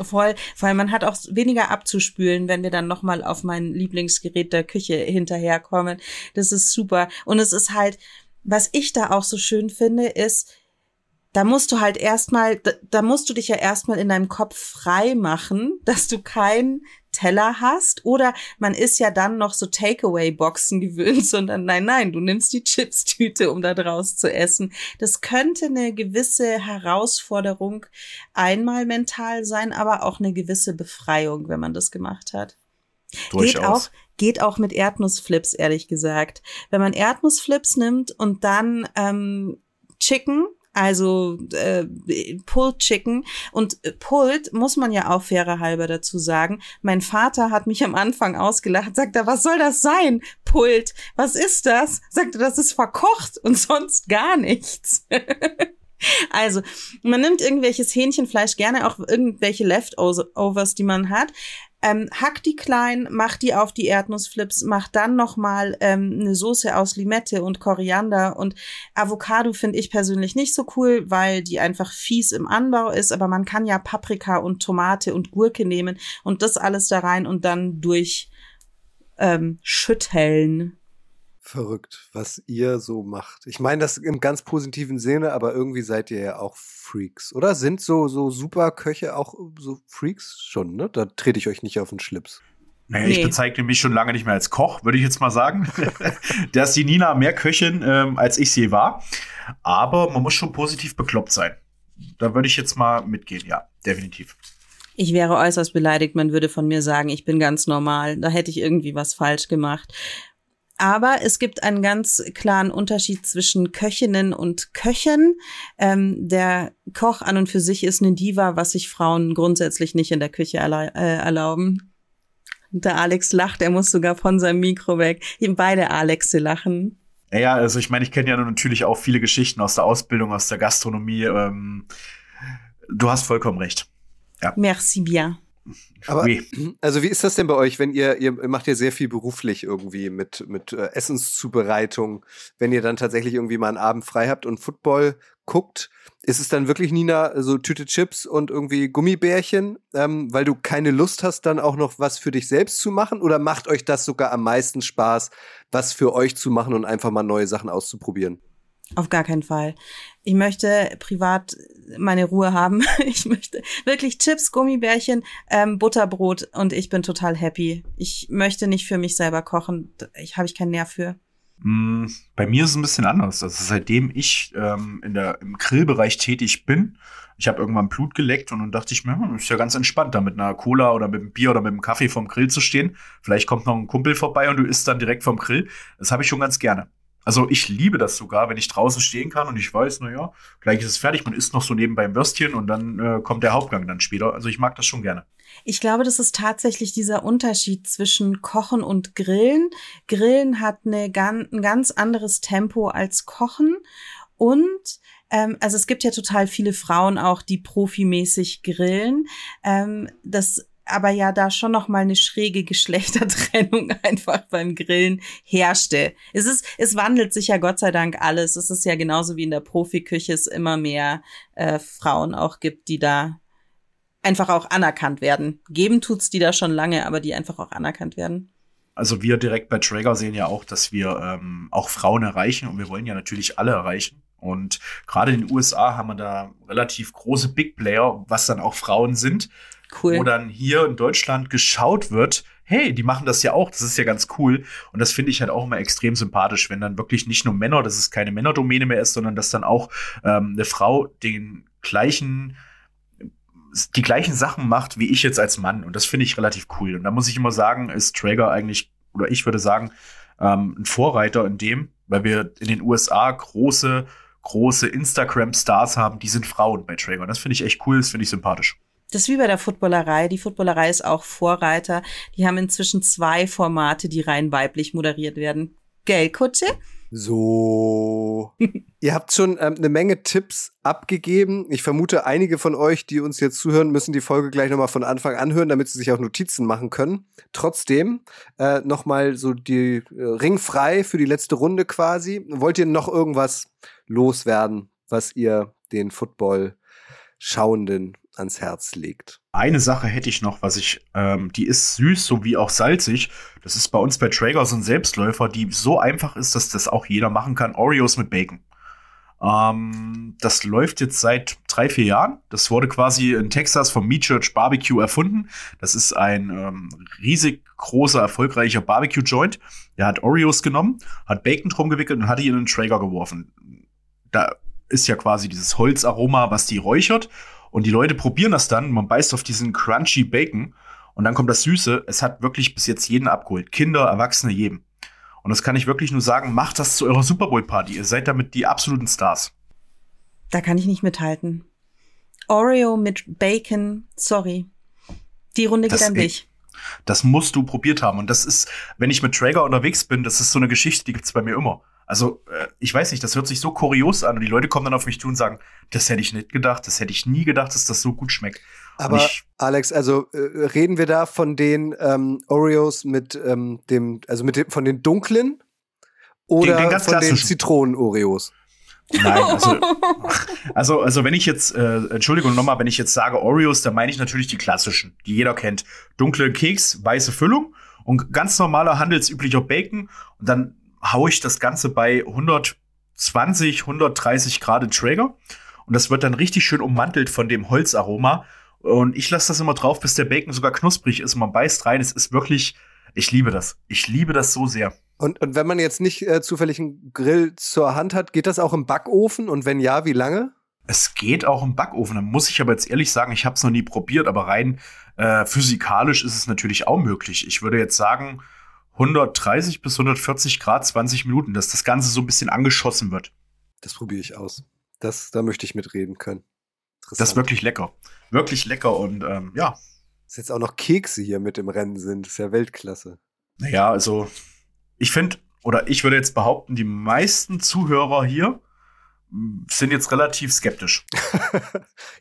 Voll, vor allem man hat auch weniger abzuspülen, wenn wir dann nochmal auf mein Lieblingsgerät der Küche hinterherkommen. Das ist super. Und es ist halt, was ich da auch so schön finde, ist, da musst du halt erstmal, da, da musst du dich ja erstmal in deinem Kopf frei machen, dass du kein Teller hast oder man ist ja dann noch so Takeaway-Boxen gewöhnt, sondern nein, nein, du nimmst die Chips-Tüte, um da draus zu essen. Das könnte eine gewisse Herausforderung einmal mental sein, aber auch eine gewisse Befreiung, wenn man das gemacht hat.
Durchaus.
Geht auch, geht auch mit Erdnussflips, ehrlich gesagt. Wenn man Erdnussflips nimmt und dann ähm, Chicken, also äh, Pulled Chicken und äh, Pulled muss man ja auch fairer halber dazu sagen. Mein Vater hat mich am Anfang ausgelacht, sagt er, was soll das sein? Pulled, was ist das? Sagte, das ist verkocht und sonst gar nichts. Also, man nimmt irgendwelches Hähnchenfleisch, gerne auch irgendwelche Leftovers, die man hat, ähm, hackt die klein, macht die auf die Erdnussflips, macht dann nochmal ähm, eine Soße aus Limette und Koriander und Avocado finde ich persönlich nicht so cool, weil die einfach fies im Anbau ist, aber man kann ja Paprika und Tomate und Gurke nehmen und das alles da rein und dann durch ähm, schütteln.
Verrückt, was ihr so macht. Ich meine das im ganz positiven Sinne, aber irgendwie seid ihr ja auch Freaks, oder? Sind so, so Superköche auch so Freaks schon, ne? Da trete ich euch nicht auf den Schlips.
Naja, ich
Nee.
bezeichne mich schon lange nicht mehr als Koch, würde ich jetzt mal sagen. da ist die Nina mehr Köchin, ähm, als ich sie war. Aber man muss schon positiv bekloppt sein. Da würde ich jetzt mal mitgehen, ja, definitiv.
Ich wäre äußerst beleidigt, man würde von mir sagen, ich bin ganz normal. Da hätte ich irgendwie was falsch gemacht. Aber es gibt einen ganz klaren Unterschied zwischen Köchinnen und Köchen. Ähm, der Koch an und für sich ist eine Diva, was sich Frauen grundsätzlich nicht in der Küche äh, erlauben. Der Alex lacht, er muss sogar von seinem Mikro weg. Beide Alexe lachen.
Naja, also ich meine, ich kenne ja natürlich auch viele Geschichten aus der Ausbildung, aus der Gastronomie. Ähm, du hast vollkommen recht.
Merci bien.
Aber also wie ist das denn bei euch, wenn ihr ihr macht ja sehr viel beruflich irgendwie mit mit äh, Essenszubereitung, wenn ihr dann tatsächlich irgendwie mal einen Abend frei habt und Football guckt, ist es dann wirklich Nina so Tüte Chips und irgendwie Gummibärchen, ähm, weil du keine Lust hast, dann auch noch was für dich selbst zu machen? Oder macht euch das sogar am meisten Spaß, was für euch zu machen und einfach mal neue Sachen auszuprobieren?
Auf gar keinen Fall. Ich möchte privat meine Ruhe haben. Ich möchte wirklich Chips, Gummibärchen, ähm, Butterbrot und ich bin total happy. Ich möchte nicht für mich selber kochen. Ich habe ich keinen Nerv für.
Mm, Bei mir ist es ein bisschen anders. Also seitdem ich ähm, in der, im Grillbereich tätig bin, ich habe irgendwann Blut geleckt und dann dachte ich mir, hm, ist ja ganz entspannt, da mit einer Cola oder mit einem Bier oder mit einem Kaffee vom Grill zu stehen. Vielleicht kommt noch ein Kumpel vorbei und du isst dann direkt vom Grill. Das habe ich schon ganz gerne. Also ich liebe das sogar, wenn ich draußen stehen kann und ich weiß, na ja, gleich ist es fertig, man isst noch so nebenbei ein Würstchen und dann äh, kommt der Hauptgang dann später. Also ich mag das schon gerne.
Ich glaube, das ist tatsächlich dieser Unterschied zwischen Kochen und Grillen. Grillen hat eine, ein ganz anderes Tempo als Kochen und ähm, also es gibt ja total viele Frauen auch, die profimäßig grillen. Ähm, das aber ja da schon noch mal eine schräge Geschlechtertrennung einfach beim Grillen herrschte. Es ist, es wandelt sich ja Gott sei Dank alles. Es ist ja genauso wie in der Profiküche es immer mehr äh, Frauen auch gibt, die da einfach auch anerkannt werden. Geben tut's die da schon lange, aber die einfach auch anerkannt werden.
Also wir direkt bei Traeger sehen ja auch, dass wir ähm, auch Frauen erreichen und wir wollen ja natürlich alle erreichen. Und gerade in den USA haben wir da relativ große Big Player, was dann auch Frauen sind,
Cool.
wo dann hier in Deutschland geschaut wird, hey, die machen das ja auch, das ist ja ganz cool. Und das finde ich halt auch immer extrem sympathisch, wenn dann wirklich nicht nur Männer, dass es keine Männerdomäne mehr ist, sondern dass dann auch ähm, eine Frau den gleichen die gleichen Sachen macht wie ich jetzt als Mann. Und das finde ich relativ cool. Und da muss ich immer sagen, ist Traeger eigentlich, oder ich würde sagen, ähm, ein Vorreiter in dem, weil wir in den USA große, große Instagram-Stars haben, die sind Frauen bei Traeger. Das finde ich echt cool, das finde ich sympathisch.
Das ist wie bei der Footballerei. Die Footballerei ist auch Vorreiter. Die haben inzwischen zwei Formate, die rein weiblich moderiert werden. Gell, Kutsche?
So. Ihr habt schon ähm, eine Menge Tipps abgegeben. Ich vermute, einige von euch, die uns jetzt zuhören, müssen die Folge gleich nochmal von Anfang anhören, damit sie sich auch Notizen machen können. Trotzdem äh, nochmal so die äh, Ring frei für die letzte Runde quasi. Wollt ihr noch irgendwas loswerden, was ihr den Football-Schauenden ans Herz legt?
Eine Sache hätte ich noch, was ich, ähm, die ist süß sowie auch salzig. Das ist bei uns bei Traeger so ein Selbstläufer, die so einfach ist, dass das auch jeder machen kann. Oreos mit Bacon. Ähm, das läuft jetzt seit drei, vier Jahren. Das wurde quasi in Texas vom Meat Church Barbecue erfunden. Das ist ein ähm, riesig großer, erfolgreicher Barbecue-Joint. Der hat Oreos genommen, hat Bacon drum gewickelt und hat die in einen Traeger geworfen. Da ist ja quasi dieses Holzaroma, was die räuchert. Und die Leute probieren das dann. Man beißt auf diesen crunchy Bacon. Und dann kommt das Süße. Es hat wirklich bis jetzt jeden abgeholt. Kinder, Erwachsene, jedem. Und das kann ich wirklich nur sagen, macht das zu eurer Super Bowl Party. Ihr seid damit die absoluten Stars.
Da kann ich nicht mithalten. Oreo mit Bacon, sorry. Die Runde geht
Das-
an dich.
Das musst du probiert haben. Und das ist, wenn ich mit Traeger unterwegs bin, das ist so eine Geschichte, die gibt's bei mir immer. Also, äh, ich weiß nicht, das hört sich so kurios an und die Leute kommen dann auf mich zu und sagen, das hätte ich nicht gedacht, das hätte ich nie gedacht, dass das so gut schmeckt.
Aber
ich,
Alex, also äh, reden wir da von den ähm, Oreos mit ähm, dem, also mit dem, von den dunklen oder
Den- den ganz
von den
klassischen.
Zitronen-Oreos?
nein, also, also, also wenn ich jetzt, äh, Entschuldigung nochmal, wenn ich jetzt sage Oreos, dann meine ich natürlich die klassischen, die jeder kennt. Dunkle Keks, weiße Füllung und ganz normaler handelsüblicher Bacon. Und dann haue ich das Ganze bei 120, 130 Grad in Traeger. Und das wird dann richtig schön ummantelt von dem Holzaroma. Und ich lasse das immer drauf, bis der Bacon sogar knusprig ist und man beißt rein. Es ist wirklich, ich liebe das. Ich liebe das so sehr.
Und, und wenn man jetzt nicht äh, zufällig einen Grill zur Hand hat, geht das auch im Backofen? Und wenn ja, wie lange?
Es geht auch im Backofen. Da muss ich aber jetzt ehrlich sagen, ich habe es noch nie probiert, aber rein äh, physikalisch ist es natürlich auch möglich. Ich würde jetzt sagen 130 bis 140 Grad, 20 Minuten, dass das Ganze so ein bisschen angeschossen wird.
Das probiere ich aus. Das, da möchte ich mitreden können.
Das ist wirklich lecker. Wirklich lecker und ähm, ja,
Dass jetzt auch noch Kekse hier mit im Rennen sind, ist ja Weltklasse.
naja, also ich finde, oder ich würde jetzt behaupten, die meisten Zuhörer hier sind jetzt relativ skeptisch.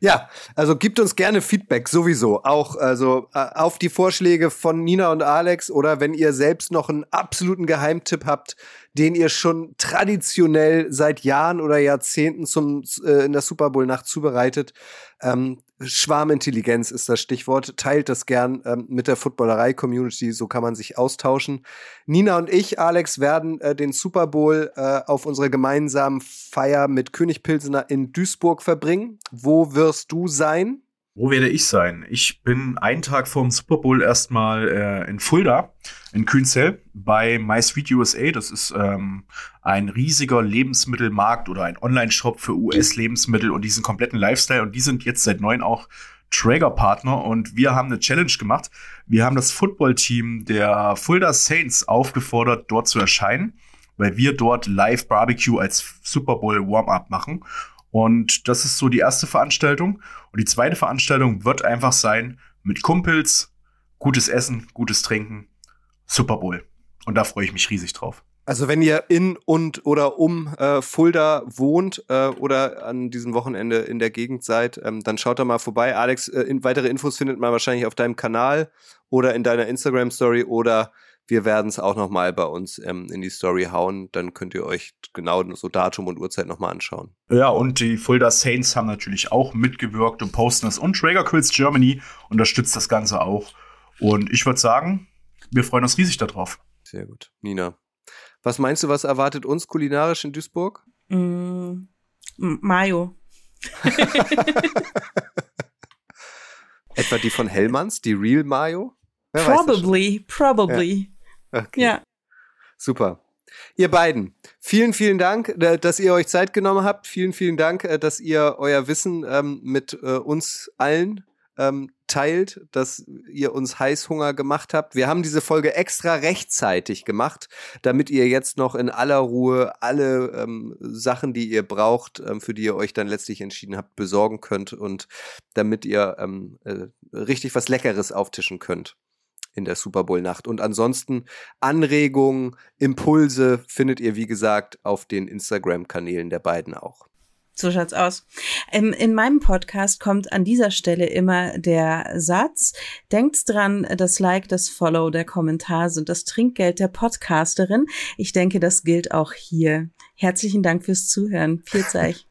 Ja, also gibt uns gerne Feedback sowieso. Auch also äh, auf die Vorschläge von Nina und Alex oder wenn ihr selbst noch einen absoluten Geheimtipp habt, den ihr schon traditionell seit Jahren oder Jahrzehnten zum äh, in der Super Bowl Nacht zubereitet. Ähm, Schwarmintelligenz ist das Stichwort. Teilt das gern ähm, mit der Footballerei-Community, so kann man sich austauschen. Nina und ich, Alex, werden äh, den Super Bowl äh, auf unserer gemeinsamen Feier mit König Pilsener in Duisburg verbringen. Wo wirst du sein?
Wo werde ich sein? Ich bin einen Tag vorm Super Bowl erstmal äh, in Fulda, in Kühnzell, bei My USA. Das ist ähm, ein riesiger Lebensmittelmarkt oder ein Online-Shop für US-Lebensmittel und diesen kompletten Lifestyle. Und die sind jetzt seit neun auch Traeger-Partner. Und wir haben eine Challenge gemacht. Wir haben das Football-Team der Fulda Saints aufgefordert, dort zu erscheinen, weil wir dort Live Barbecue als Super Bowl Warm-up machen. Und das ist so die erste Veranstaltung. Und die zweite Veranstaltung wird einfach sein mit Kumpels, gutes Essen, gutes Trinken, Super Bowl. Und da freue ich mich riesig drauf.
Also wenn ihr in und oder um äh, Fulda wohnt äh, oder an diesem Wochenende in der Gegend seid, ähm, dann schaut da mal vorbei. Alex, äh, in, weitere Infos findet man wahrscheinlich auf deinem Kanal oder in deiner Instagram-Story oder wir werden es auch noch mal bei uns ähm, in die Story hauen. Dann könnt ihr euch genau so Datum und Uhrzeit noch mal anschauen.
Ja, und die Fulda Saints haben natürlich auch mitgewirkt und posten das. Und Traeger Quills Germany unterstützt das Ganze auch. Und ich würde sagen, wir freuen uns riesig darauf.
Sehr gut. Nina, was meinst du, was erwartet uns kulinarisch in Duisburg?
Mm, Mayo.
Etwa die von Hellmanns, die Real Mayo? Wer?
Probably, probably.
Okay.
Ja.
Super. Ihr beiden, vielen, vielen Dank, äh, dass ihr euch Zeit genommen habt. Vielen, vielen Dank, äh, dass ihr euer Wissen ähm, mit äh, uns allen ähm, teilt, dass ihr uns Heißhunger gemacht habt. Wir haben diese Folge extra rechtzeitig gemacht, damit ihr jetzt noch in aller Ruhe alle ähm, Sachen, die ihr braucht, ähm, für die ihr euch dann letztlich entschieden habt, besorgen könnt und damit ihr ähm, äh, richtig was Leckeres auftischen könnt in der Super Bowl Nacht. Und ansonsten Anregungen, Impulse findet ihr, wie gesagt, auf den Instagram-Kanälen der beiden auch.
So schaut's aus. Ähm, in meinem Podcast kommt an dieser Stelle immer der Satz, denkt dran, das Like, das Follow, der Kommentar sind das Trinkgeld der Podcasterin. Ich denke, das gilt auch hier. Herzlichen Dank fürs Zuhören. Viel Zeich.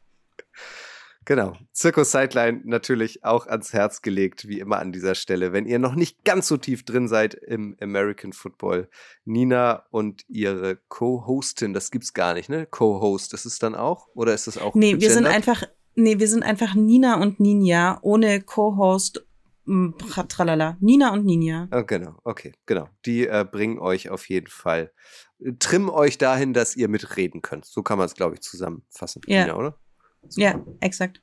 Genau. Zirkus Sideline natürlich auch ans Herz gelegt, wie immer an dieser Stelle. Wenn ihr noch nicht ganz so tief drin seid im American Football, Nina und ihre Co-Hostin, das gibt's gar nicht, ne? Co-Host, ist dann auch? Oder ist das auch?
Nee, wir sind
gegendert?
einfach, nee, wir sind einfach Nina und Ninja ohne Co-Host. m, tra- Tralala. Nina und Ninja.
Ah, genau, okay, genau. Die äh, bringen euch auf jeden Fall, äh, trimmen euch dahin, dass ihr mitreden könnt. So kann man es, glaube ich, zusammenfassen,
Ja.
Nina, oder?
Ja, exakt.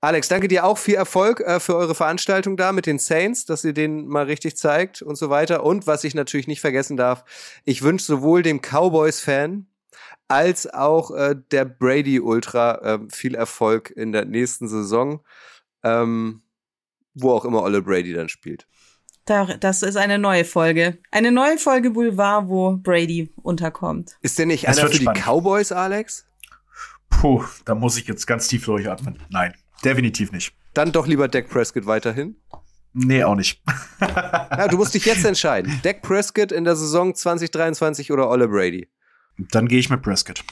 Alex, danke dir auch. Viel Erfolg äh, für eure Veranstaltung da mit den Saints, dass ihr denen mal richtig zeigt und so weiter. Und was ich natürlich nicht vergessen darf, ich wünsche sowohl dem Cowboys-Fan als auch äh, der Brady-Ultra äh, viel Erfolg in der nächsten Saison, ähm, wo auch immer Olle Brady dann spielt.
Da, das ist eine neue Folge. Eine neue Folge Boulevard, wo Brady unterkommt.
Ist der nicht
Das
einer für die
spannend.
Cowboys, Alex?
Puh, da muss ich jetzt ganz tief durchatmen. Nein, definitiv nicht.
Dann doch lieber Dak Prescott weiterhin.
Nee, auch nicht.
Ja, du musst dich jetzt entscheiden. Dak Prescott in der Saison 2023 oder Olle Brady?
Dann gehe ich mit Prescott.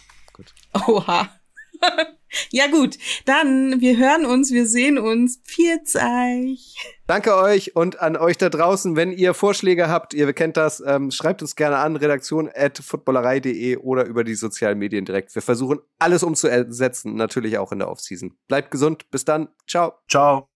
Oha. ja gut, dann wir hören uns, wir sehen uns. Pfiat's euch.
Danke euch und an euch da draußen. Wenn ihr Vorschläge habt, ihr kennt das, ähm, schreibt uns gerne an, redaktion at footballerei.de oder über die sozialen Medien direkt. Wir versuchen alles umzusetzen, natürlich auch in der Offseason. Bleibt gesund, bis dann, ciao.
Ciao.